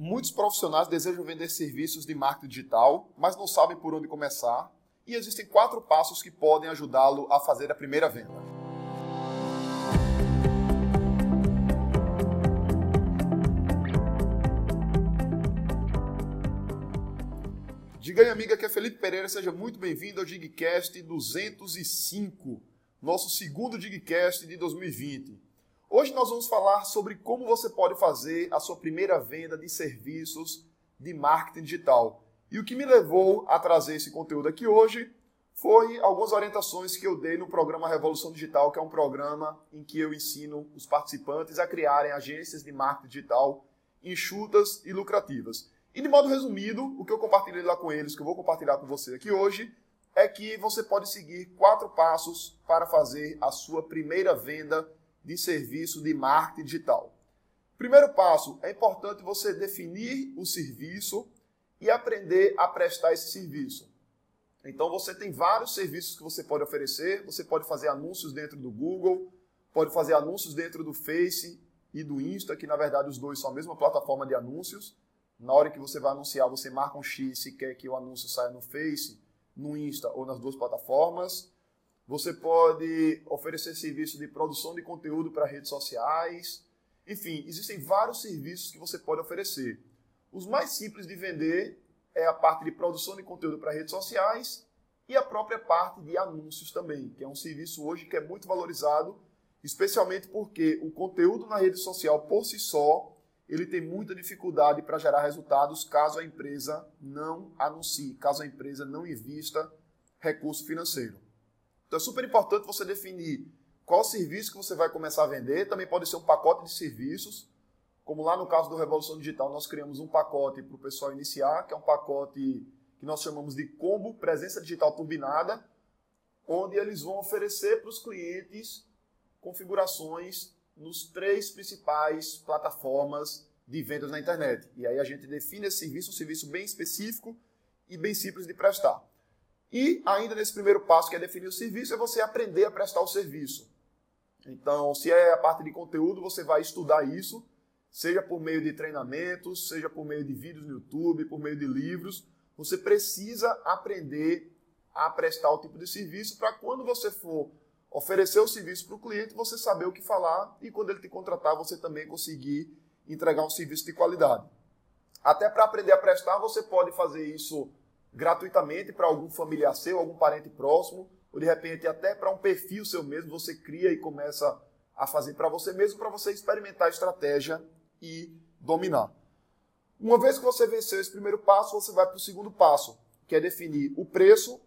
Muitos profissionais desejam vender serviços de marketing digital, mas não sabem por onde começar, e existem quatro passos que podem ajudá-lo a fazer a primeira venda. Diga aí, amiga, que é Felipe Pereira, seja muito bem-vindo ao Digcast 205, nosso segundo Digcast de 2020. Hoje nós vamos falar sobre como você pode fazer a sua primeira venda de serviços de marketing digital. E o que me levou a trazer esse conteúdo aqui hoje foi algumas orientações que eu dei no programa Revolução Digital, que é um programa em que eu ensino os participantes a criarem agências de marketing digital enxutas e lucrativas. E de modo resumido, o que eu compartilhei lá com eles, que eu vou compartilhar com você aqui hoje, é que você pode seguir quatro passos para fazer a sua primeira venda de serviço de marketing digital. Primeiro passo, é importante você definir o serviço e aprender a prestar esse serviço. Então você tem vários serviços que você pode oferecer, você pode fazer anúncios dentro do Google, pode fazer anúncios dentro do Face e do Insta, que na verdade os dois são a mesma plataforma de anúncios. Na hora que você vai anunciar, você marca um X se quer que o anúncio saia no Face, no Insta ou nas duas plataformas. Você pode oferecer serviço de produção de conteúdo para redes sociais. Enfim, existem vários serviços que você pode oferecer. Os mais simples de vender é a parte de produção de conteúdo para redes sociais e a própria parte de anúncios também, que é um serviço hoje que é muito valorizado, especialmente porque o conteúdo na rede social por si só ele tem muita dificuldade para gerar resultados caso a empresa não anuncie, caso a empresa não invista recurso financeiro. Então é super importante você definir qual serviço que você vai começar a vender. Também pode ser um pacote de serviços, como lá no caso do Revolução Digital, nós criamos um pacote para o pessoal iniciar, que é um pacote que nós chamamos de combo presença digital turbinada, onde eles vão oferecer para os clientes configurações nos três principais plataformas de vendas na internet. E aí a gente define esse serviço, um serviço bem específico e bem simples de prestar. E ainda nesse primeiro passo, que é definir o serviço, é você aprender a prestar o serviço. Então, se é a parte de conteúdo, você vai estudar isso, seja por meio de treinamentos, seja por meio de vídeos no YouTube, por meio de livros. Você precisa aprender a prestar o tipo de serviço para quando você for oferecer o serviço para o cliente, você saber o que falar e quando ele te contratar, você também conseguir entregar um serviço de qualidade. Até para aprender a prestar, você pode fazer isso gratuitamente para algum familiar seu, algum parente próximo, ou de repente até para um perfil seu mesmo, você cria e começa a fazer para você mesmo, para você experimentar a estratégia e dominar. Uma vez que você venceu esse primeiro passo, você vai para o segundo passo, que é definir o preço,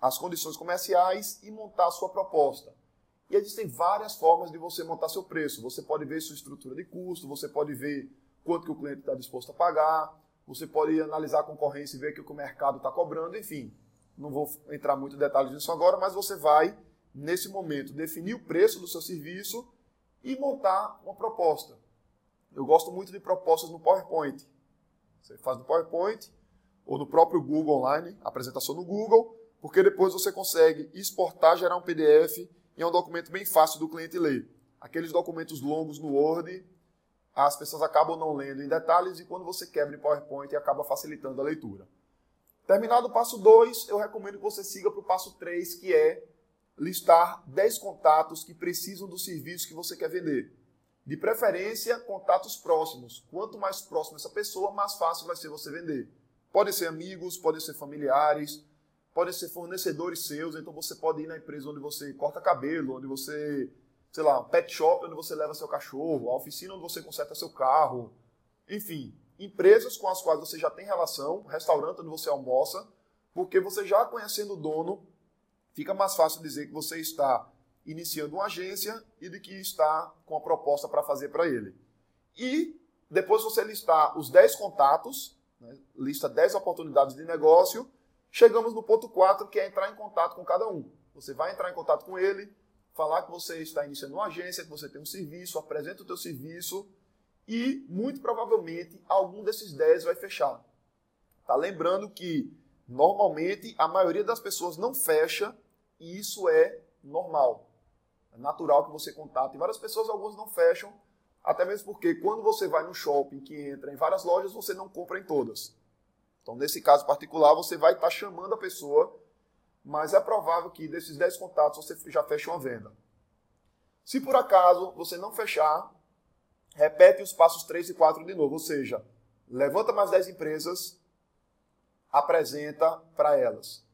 as condições comerciais e montar a sua proposta. E existem várias formas de você montar seu preço. Você pode ver sua estrutura de custo, você pode ver quanto que o cliente está disposto a pagar, você pode analisar a concorrência e ver o que o mercado está cobrando, enfim. Não vou entrar muito em detalhes nisso agora, mas você vai, nesse momento, definir o preço do seu serviço e montar uma proposta. Eu gosto muito de propostas no PowerPoint. Você faz no PowerPoint ou no próprio Google Online, apresentação no Google, porque depois você consegue exportar, gerar um PDF e é um documento bem fácil do cliente ler. Aqueles documentos longos no Word, as pessoas acabam não lendo em detalhes e quando você quebra em PowerPoint acaba facilitando a leitura. Terminado o passo 2, eu recomendo que você siga para o passo 3, que é listar 10 contatos que precisam do serviço que você quer vender. De preferência, contatos próximos. Quanto mais próximo essa pessoa, mais fácil vai ser você vender. Podem ser amigos, podem ser familiares, podem ser fornecedores seus. Então você pode ir na empresa onde você corta cabelo, onde você sei lá, um pet shop onde você leva seu cachorro, a oficina onde você conserta seu carro, enfim, empresas com as quais você já tem relação, restaurante onde você almoça, porque você já conhecendo o dono, fica mais fácil dizer que você está iniciando uma agência e de que está com a proposta para fazer para ele. E depois você listar os 10 contatos, né, lista 10 oportunidades de negócio, chegamos no ponto 4, que é entrar em contato com cada um. Você vai entrar em contato com ele, falar que você está iniciando uma agência, que você tem um serviço, apresenta o teu serviço e, muito provavelmente, algum desses 10 vai fechar. Tá lembrando que, normalmente, a maioria das pessoas não fecha e isso é normal. É natural que você contate várias pessoas, algumas não fecham. Até mesmo porque quando você vai no shopping que entra em várias lojas, você não compra em todas. Então, nesse caso particular, você vai estar chamando a pessoa, mas é provável que desses 10 contatos você já feche uma venda. Se por acaso você não fechar, repete os passos 3 e 4 de novo, ou seja, levanta mais 10 empresas, apresenta para elas.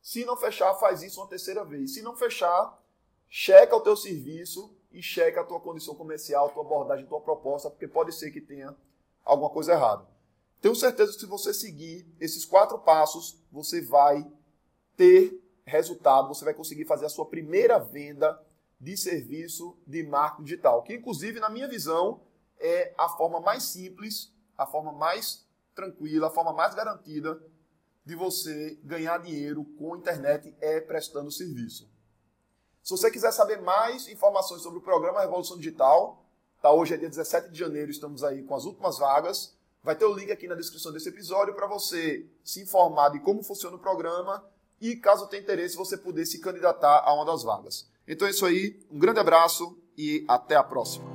Se não fechar, faz isso uma terceira vez. Se não fechar, checa o teu serviço e checa a tua condição comercial, tua abordagem, tua proposta, porque pode ser que tenha alguma coisa errada. Tenho certeza que se você seguir esses quatro passos, você vai ter resultado, você vai conseguir fazer a sua primeira venda de serviço de marketing digital, que inclusive na minha visão é a forma mais simples, a forma mais tranquila, a forma mais garantida de você ganhar dinheiro com a internet é prestando serviço. Se você quiser saber mais informações sobre o programa Revolução Digital, tá hoje é dia 17 de janeiro, estamos aí com as últimas vagas. Vai ter o link aqui na descrição desse episódio para você se informar de como funciona o programa e, caso tenha interesse, você poder se candidatar a uma das vagas. Então é isso aí, um grande abraço e até a próxima.